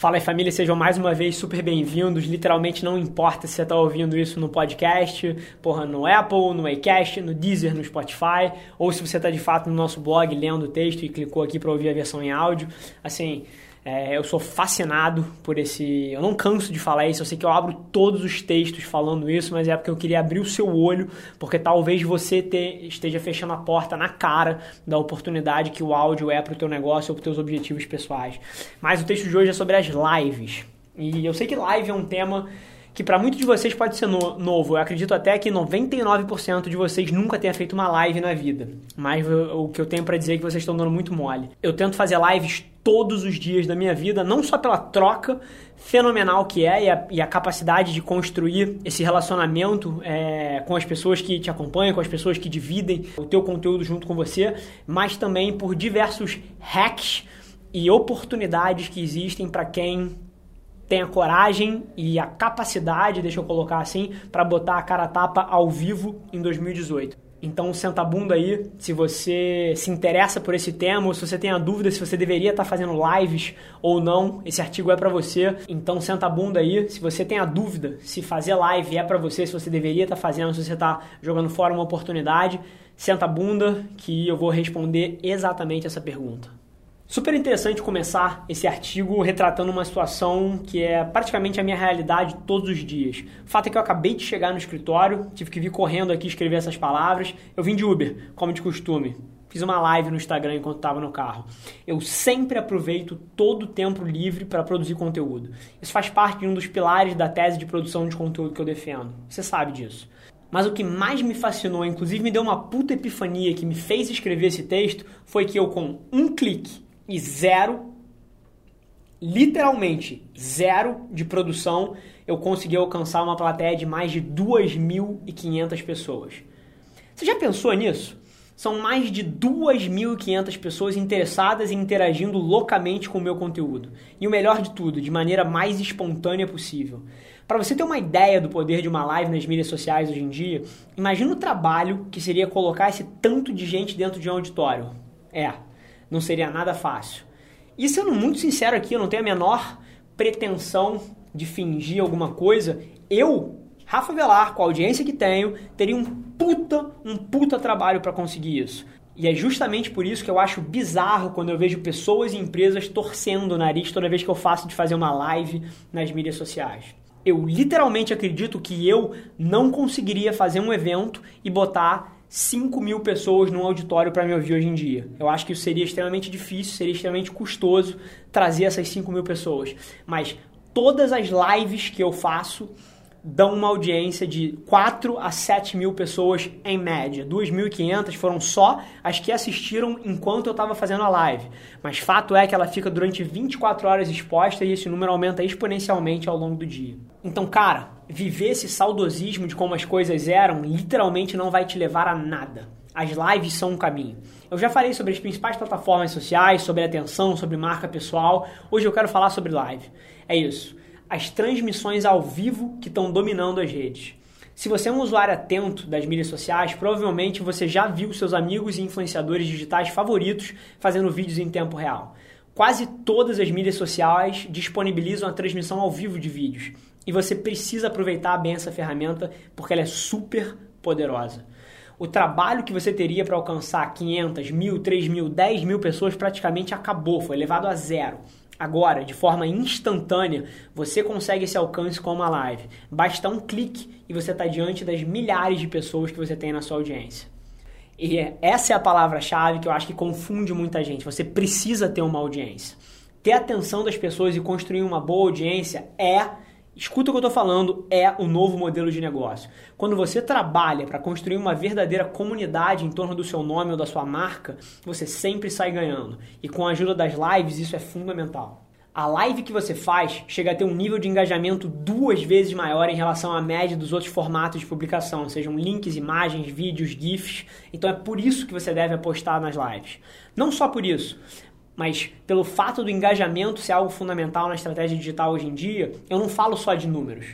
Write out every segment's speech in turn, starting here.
Fala aí família, sejam mais uma vez super bem-vindos. Literalmente não importa se você está ouvindo isso no podcast, porra, no Apple, no iCast, no Deezer, no Spotify, ou se você está de fato no nosso blog lendo o texto e clicou aqui para ouvir a versão em áudio. Assim, é, eu sou fascinado por esse. Eu não canso de falar isso, eu sei que eu abro todos os textos falando isso, mas é porque eu queria abrir o seu olho, porque talvez você te, esteja fechando a porta na cara da oportunidade que o áudio é para o teu negócio ou para os teus objetivos pessoais. Mas o texto de hoje é sobre as lives. E eu sei que live é um tema que para muitos de vocês pode ser no, novo. Eu acredito até que 99% de vocês nunca tenha feito uma live na vida. Mas o, que eu tenho para dizer é que vocês estão dando muito mole. Eu tento fazer lives todos os dias da minha vida, não só pela troca fenomenal que é e a, e a capacidade de construir esse relacionamento é, com as pessoas que te acompanham, com as pessoas que dividem o teu conteúdo junto com você, mas também por diversos hacks e oportunidades que existem para quem tem a coragem e a capacidade, deixa eu colocar assim, para botar a cara a tapa ao vivo em 2018. Então senta a bunda aí, se você se interessa por esse tema, ou se você tem a dúvida se você deveria estar tá fazendo lives ou não, esse artigo é para você. Então senta a bunda aí, se você tem a dúvida se fazer live é para você, se você deveria estar tá fazendo, se você está jogando fora uma oportunidade, senta a bunda que eu vou responder exatamente essa pergunta. Super interessante começar esse artigo retratando uma situação que é praticamente a minha realidade todos os dias. O fato é que eu acabei de chegar no escritório, tive que vir correndo aqui escrever essas palavras. Eu vim de Uber, como de costume. Fiz uma live no Instagram enquanto estava no carro. Eu sempre aproveito todo o tempo livre para produzir conteúdo. Isso faz parte de um dos pilares da tese de produção de conteúdo que eu defendo. Você sabe disso. Mas o que mais me fascinou, inclusive me deu uma puta epifania que me fez escrever esse texto, foi que eu, com um clique, e zero, literalmente zero de produção, eu consegui alcançar uma plateia de mais de 2.500 pessoas. Você já pensou nisso? São mais de 2.500 pessoas interessadas e interagindo loucamente com o meu conteúdo. E o melhor de tudo, de maneira mais espontânea possível. Para você ter uma ideia do poder de uma live nas mídias sociais hoje em dia, imagina o trabalho que seria colocar esse tanto de gente dentro de um auditório. É, não seria nada fácil. E sendo muito sincero aqui, eu não tenho a menor pretensão de fingir alguma coisa. Eu, Rafa Velar, com a audiência que tenho, teria um puta, um puta trabalho para conseguir isso. E é justamente por isso que eu acho bizarro quando eu vejo pessoas e empresas torcendo o nariz toda vez que eu faço de fazer uma live nas mídias sociais. Eu literalmente acredito que eu não conseguiria fazer um evento e botar 5 mil pessoas num auditório para me ouvir hoje em dia. Eu acho que isso seria extremamente difícil, seria extremamente custoso trazer essas 5 mil pessoas. Mas todas as lives que eu faço dão uma audiência de 4 a 7 mil pessoas em média. 2.500 foram só as que assistiram enquanto eu estava fazendo a live. Mas fato é que ela fica durante 24 horas exposta e esse número aumenta exponencialmente ao longo do dia. Então, cara, viver esse saudosismo de como as coisas eram literalmente não vai te levar a nada. As lives são um caminho. Eu já falei sobre as principais plataformas sociais, sobre atenção, sobre marca pessoal. Hoje eu quero falar sobre live. É isso. As transmissões ao vivo que estão dominando as redes. Se você é um usuário atento das mídias sociais, provavelmente você já viu seus amigos e influenciadores digitais favoritos fazendo vídeos em tempo real. Quase todas as mídias sociais disponibilizam a transmissão ao vivo de vídeos. E você precisa aproveitar bem essa ferramenta porque ela é super poderosa. O trabalho que você teria para alcançar 500, mil, 3 mil, 10 mil pessoas praticamente acabou, foi levado a zero. Agora, de forma instantânea, você consegue esse alcance com uma live. Basta um clique e você está diante das milhares de pessoas que você tem na sua audiência. E essa é a palavra-chave que eu acho que confunde muita gente. Você precisa ter uma audiência. Ter atenção das pessoas e construir uma boa audiência é Escuta o que eu estou falando, é o novo modelo de negócio. Quando você trabalha para construir uma verdadeira comunidade em torno do seu nome ou da sua marca, você sempre sai ganhando. E com a ajuda das lives, isso é fundamental. A live que você faz chega a ter um nível de engajamento duas vezes maior em relação à média dos outros formatos de publicação, sejam links, imagens, vídeos, GIFs. Então é por isso que você deve apostar nas lives. Não só por isso, mas pelo fato do engajamento ser algo fundamental na estratégia digital hoje em dia, eu não falo só de números.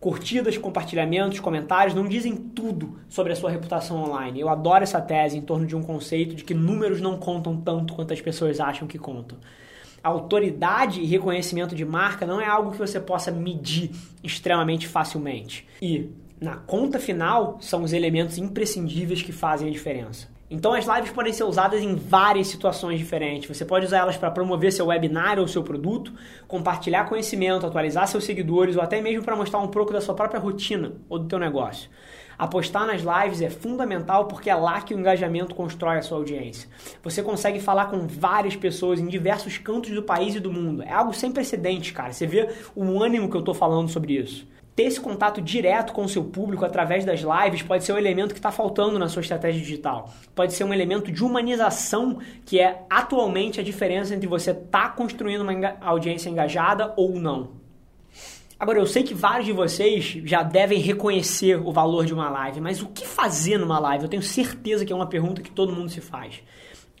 Curtidas, compartilhamentos, comentários não dizem tudo sobre a sua reputação online. Eu adoro essa tese em torno de um conceito de que números não contam tanto quanto as pessoas acham que contam. autoridade e reconhecimento de marca não é algo que você possa medir extremamente facilmente. E na conta final são os elementos imprescindíveis que fazem a diferença. Então as lives podem ser usadas em várias situações diferentes. Você pode usar elas para promover seu webinar ou seu produto, compartilhar conhecimento, atualizar seus seguidores ou até mesmo para mostrar um pouco da sua própria rotina ou do teu negócio. Apostar nas lives é fundamental porque é lá que o engajamento constrói a sua audiência. Você consegue falar com várias pessoas em diversos cantos do país e do mundo. É algo sem precedentes, cara. Você vê o ânimo que eu estou falando sobre isso ter esse contato direto com o seu público através das lives pode ser um elemento que está faltando na sua estratégia digital. Pode ser um elemento de humanização que é atualmente a diferença entre você estar tá construindo uma audiência engajada ou não. Agora, eu sei que vários de vocês já devem reconhecer o valor de uma live, mas o que fazer numa live? Eu tenho certeza que é uma pergunta que todo mundo se faz.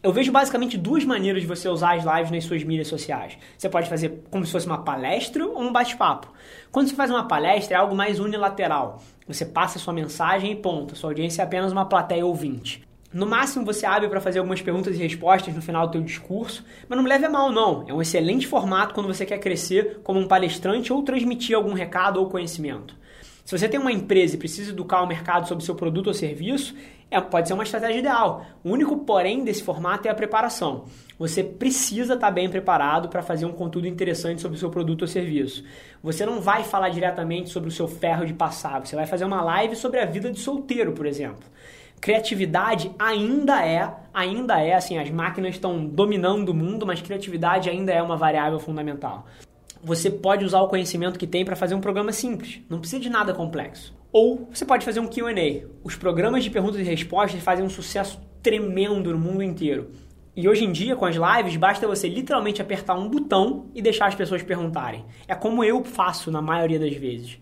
Eu vejo basicamente duas maneiras de você usar as lives nas suas mídias sociais. Você pode fazer como se fosse uma palestra ou um bate-papo. Quando você faz uma palestra, é algo mais unilateral. Você passa a sua mensagem e ponto. Sua audiência é apenas uma plateia ouvinte. No máximo você abre para fazer algumas perguntas e respostas no final do teu discurso, mas não me leve a mal não. É um excelente formato quando você quer crescer como um palestrante ou transmitir algum recado ou conhecimento. Se você tem uma empresa e precisa educar o mercado sobre seu produto ou serviço, é, pode ser uma estratégia ideal. O único porém desse formato é a preparação. Você precisa estar bem preparado para fazer um conteúdo interessante sobre o seu produto ou serviço. Você não vai falar diretamente sobre o seu ferro de passar, você vai fazer uma live sobre a vida de solteiro, por exemplo. Criatividade ainda é, ainda é, assim, as máquinas estão dominando o mundo, mas criatividade ainda é uma variável fundamental você pode usar o conhecimento que tem para fazer um programa simples, não precisa de nada complexo. Ou você pode fazer um QA. Os programas de perguntas e respostas fazem um sucesso tremendo no mundo inteiro. E hoje em dia, com as lives, basta você literalmente apertar um botão e deixar as pessoas perguntarem. É como eu faço na maioria das vezes.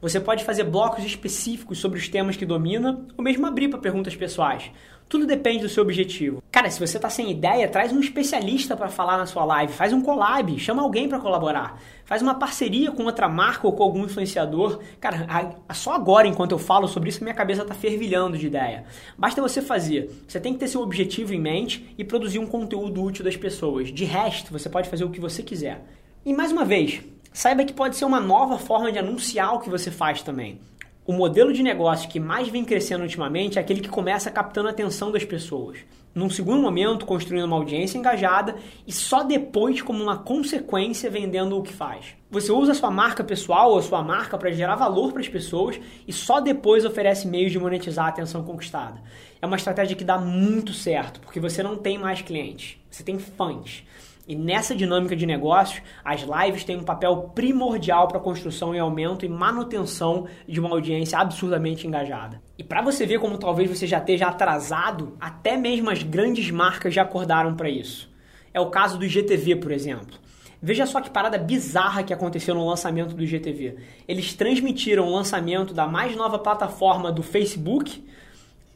Você pode fazer blocos específicos sobre os temas que domina, ou mesmo abrir para perguntas pessoais. Tudo depende do seu objetivo. Cara, se você está sem ideia, traz um especialista para falar na sua live, faz um collab, chama alguém para colaborar, faz uma parceria com outra marca ou com algum influenciador. Cara, só agora, enquanto eu falo sobre isso, minha cabeça está fervilhando de ideia. Basta você fazer. Você tem que ter seu objetivo em mente e produzir um conteúdo útil das pessoas. De resto, você pode fazer o que você quiser. E mais uma vez, saiba que pode ser uma nova forma de anunciar o que você faz também. O modelo de negócio que mais vem crescendo ultimamente é aquele que começa captando a atenção das pessoas. Num segundo momento, construindo uma audiência engajada e só depois, como uma consequência, vendendo o que faz. Você usa a sua marca pessoal ou a sua marca para gerar valor para as pessoas e só depois oferece meios de monetizar a atenção conquistada. É uma estratégia que dá muito certo, porque você não tem mais clientes, você tem fãs. E nessa dinâmica de negócios, as lives têm um papel primordial para a construção e aumento e manutenção de uma audiência absurdamente engajada. E para você ver como talvez você já esteja atrasado, até mesmo as grandes marcas já acordaram para isso. É o caso do GTV, por exemplo. Veja só que parada bizarra que aconteceu no lançamento do GTV. Eles transmitiram o lançamento da mais nova plataforma do Facebook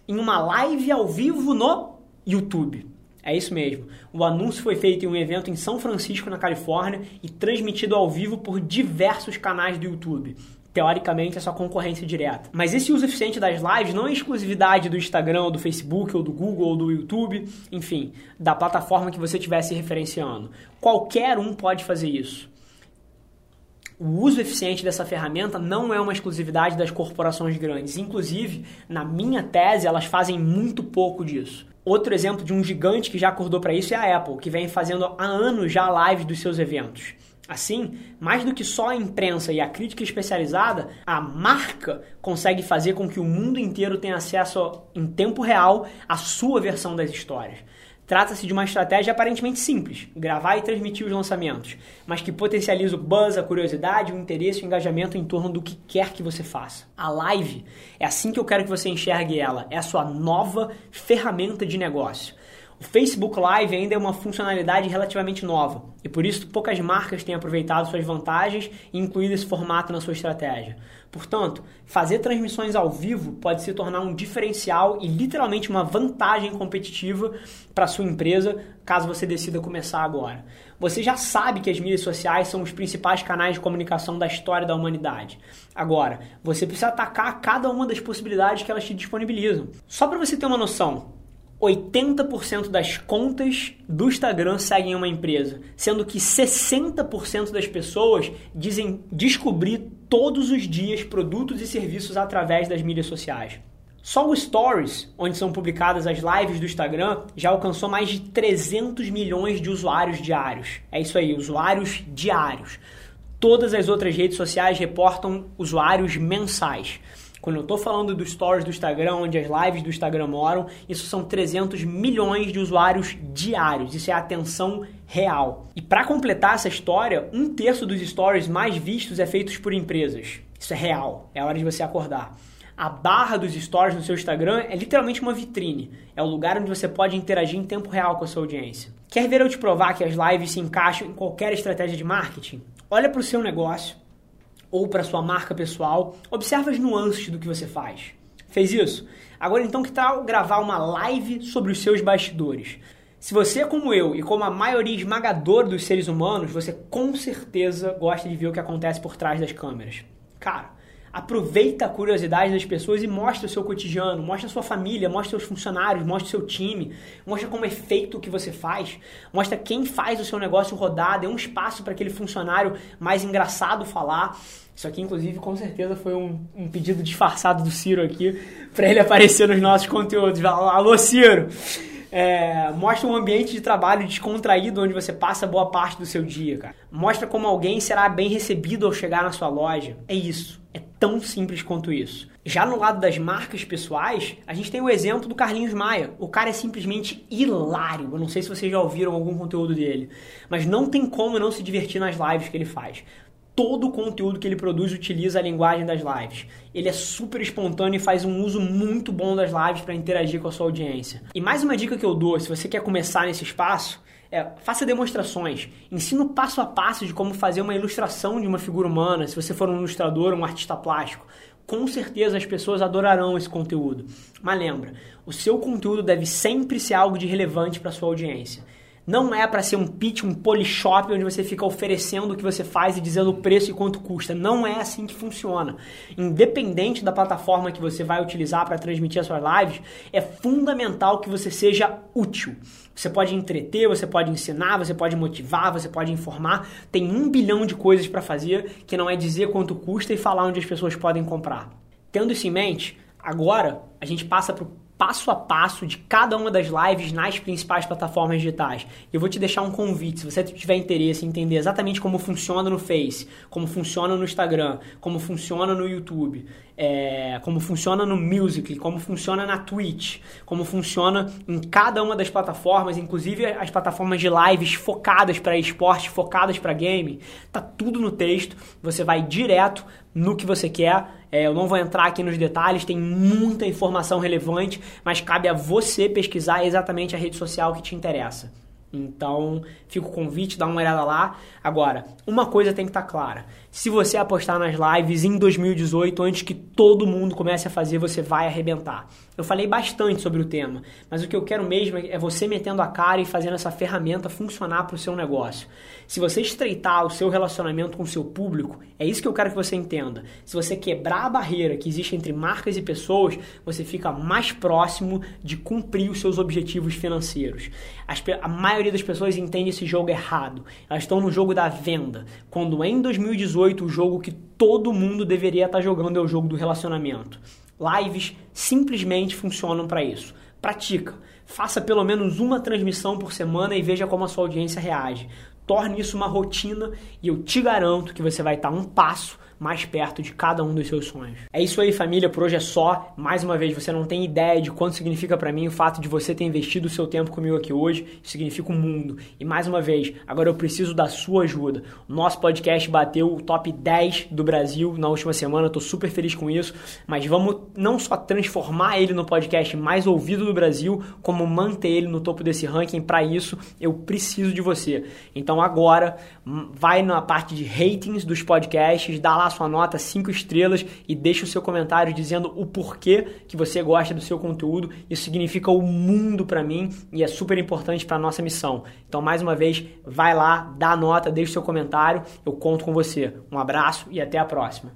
em uma live ao vivo no YouTube. É isso mesmo. O anúncio foi feito em um evento em São Francisco, na Califórnia, e transmitido ao vivo por diversos canais do YouTube. Teoricamente, é só concorrência direta. Mas esse uso eficiente das lives não é exclusividade do Instagram, ou do Facebook, ou do Google, ou do YouTube, enfim, da plataforma que você estiver se referenciando. Qualquer um pode fazer isso. O uso eficiente dessa ferramenta não é uma exclusividade das corporações grandes. Inclusive, na minha tese, elas fazem muito pouco disso. Outro exemplo de um gigante que já acordou para isso é a Apple, que vem fazendo há anos já lives dos seus eventos. Assim, mais do que só a imprensa e a crítica especializada, a marca consegue fazer com que o mundo inteiro tenha acesso em tempo real à sua versão das histórias. Trata-se de uma estratégia aparentemente simples, gravar e transmitir os lançamentos, mas que potencializa o buzz, a curiosidade, o interesse e o engajamento em torno do que quer que você faça. A live é assim que eu quero que você enxergue ela, é a sua nova ferramenta de negócio. O Facebook Live ainda é uma funcionalidade relativamente nova e por isso poucas marcas têm aproveitado suas vantagens e incluído esse formato na sua estratégia. Portanto, fazer transmissões ao vivo pode se tornar um diferencial e literalmente uma vantagem competitiva para sua empresa, caso você decida começar agora. Você já sabe que as mídias sociais são os principais canais de comunicação da história da humanidade. Agora, você precisa atacar cada uma das possibilidades que elas te disponibilizam. Só para você ter uma noção, 80% das contas do Instagram seguem uma empresa, sendo que 60% das pessoas dizem descobrir todos os dias produtos e serviços através das mídias sociais. Só o Stories, onde são publicadas as lives do Instagram, já alcançou mais de 300 milhões de usuários diários. É isso aí, usuários diários. Todas as outras redes sociais reportam usuários mensais. Quando eu estou falando dos stories do Instagram, onde as lives do Instagram moram, isso são 300 milhões de usuários diários. Isso é atenção real. E para completar essa história, um terço dos stories mais vistos é feitos por empresas. Isso é real. É hora de você acordar. A barra dos stories no seu Instagram é literalmente uma vitrine. É o lugar onde você pode interagir em tempo real com a sua audiência. Quer ver eu te provar que as lives se encaixam em qualquer estratégia de marketing? Olha para o seu negócio ou para sua marca pessoal, observa as nuances do que você faz. Fez isso? Agora então que tal gravar uma live sobre os seus bastidores? Se você como eu e como a maioria esmagadora dos seres humanos, você com certeza gosta de ver o que acontece por trás das câmeras. Cara, Aproveita a curiosidade das pessoas e mostra o seu cotidiano, mostra a sua família, mostra seus funcionários, mostra o seu time, mostra como é feito o que você faz, mostra quem faz o seu negócio rodar, dê um espaço para aquele funcionário mais engraçado falar. Isso aqui, inclusive, com certeza foi um, um pedido disfarçado do Ciro aqui, para ele aparecer nos nossos conteúdos. Alô, Ciro! É, mostra um ambiente de trabalho descontraído onde você passa boa parte do seu dia, cara. Mostra como alguém será bem recebido ao chegar na sua loja. É isso. É tão simples quanto isso. Já no lado das marcas pessoais, a gente tem o exemplo do Carlinhos Maia. O cara é simplesmente hilário. Eu não sei se vocês já ouviram algum conteúdo dele, mas não tem como não se divertir nas lives que ele faz todo o conteúdo que ele produz utiliza a linguagem das lives. Ele é super espontâneo e faz um uso muito bom das lives para interagir com a sua audiência. E mais uma dica que eu dou, se você quer começar nesse espaço, é, faça demonstrações. Ensina o passo a passo de como fazer uma ilustração de uma figura humana, se você for um ilustrador um artista plástico. Com certeza as pessoas adorarão esse conteúdo. Mas lembra, o seu conteúdo deve sempre ser algo de relevante para sua audiência. Não é para ser um pitch, um polishop onde você fica oferecendo o que você faz e dizendo o preço e quanto custa. Não é assim que funciona. Independente da plataforma que você vai utilizar para transmitir as suas lives, é fundamental que você seja útil. Você pode entreter, você pode ensinar, você pode motivar, você pode informar. Tem um bilhão de coisas para fazer que não é dizer quanto custa e falar onde as pessoas podem comprar. Tendo isso em mente, agora a gente passa para o passo a passo de cada uma das lives nas principais plataformas digitais. Eu vou te deixar um convite, se você tiver interesse em entender exatamente como funciona no Face, como funciona no Instagram, como funciona no YouTube, é, como funciona no Musical.ly, como funciona na Twitch, como funciona em cada uma das plataformas, inclusive as plataformas de lives focadas para esporte, focadas para game, tá tudo no texto. Você vai direto no que você quer. É, eu não vou entrar aqui nos detalhes, tem muita informação relevante, mas cabe a você pesquisar exatamente a rede social que te interessa. Então, fica o convite, dá uma olhada lá. Agora, uma coisa tem que estar tá clara: se você apostar nas lives em 2018, antes que todo mundo comece a fazer, você vai arrebentar. Eu falei bastante sobre o tema, mas o que eu quero mesmo é você metendo a cara e fazendo essa ferramenta funcionar para o seu negócio. Se você estreitar o seu relacionamento com o seu público, é isso que eu quero que você entenda. Se você quebrar a barreira que existe entre marcas e pessoas, você fica mais próximo de cumprir os seus objetivos financeiros. As, a maioria das pessoas entende esse jogo errado. Elas estão no jogo da venda. Quando em 2018 o jogo que todo mundo deveria estar jogando é o jogo do relacionamento. Lives simplesmente funcionam para isso. Pratica. Faça pelo menos uma transmissão por semana e veja como a sua audiência reage. Torne isso uma rotina e eu te garanto que você vai estar um passo mais perto de cada um dos seus sonhos. É isso aí, família. Por hoje é só. Mais uma vez, você não tem ideia de quanto significa para mim o fato de você ter investido o seu tempo comigo aqui hoje. Isso significa o um mundo. E mais uma vez, agora eu preciso da sua ajuda. O nosso podcast bateu o top 10 do Brasil na última semana. Eu tô super feliz com isso. Mas vamos não só transformar ele no podcast mais ouvido do Brasil, como manter ele no topo desse ranking. Para isso, eu preciso de você. Então agora, vai na parte de ratings dos podcasts, dá lá sua nota 5 estrelas e deixa o seu comentário dizendo o porquê que você gosta do seu conteúdo. Isso significa o mundo para mim e é super importante para nossa missão. Então, mais uma vez, vai lá, dá nota, deixa o seu comentário, eu conto com você. Um abraço e até a próxima.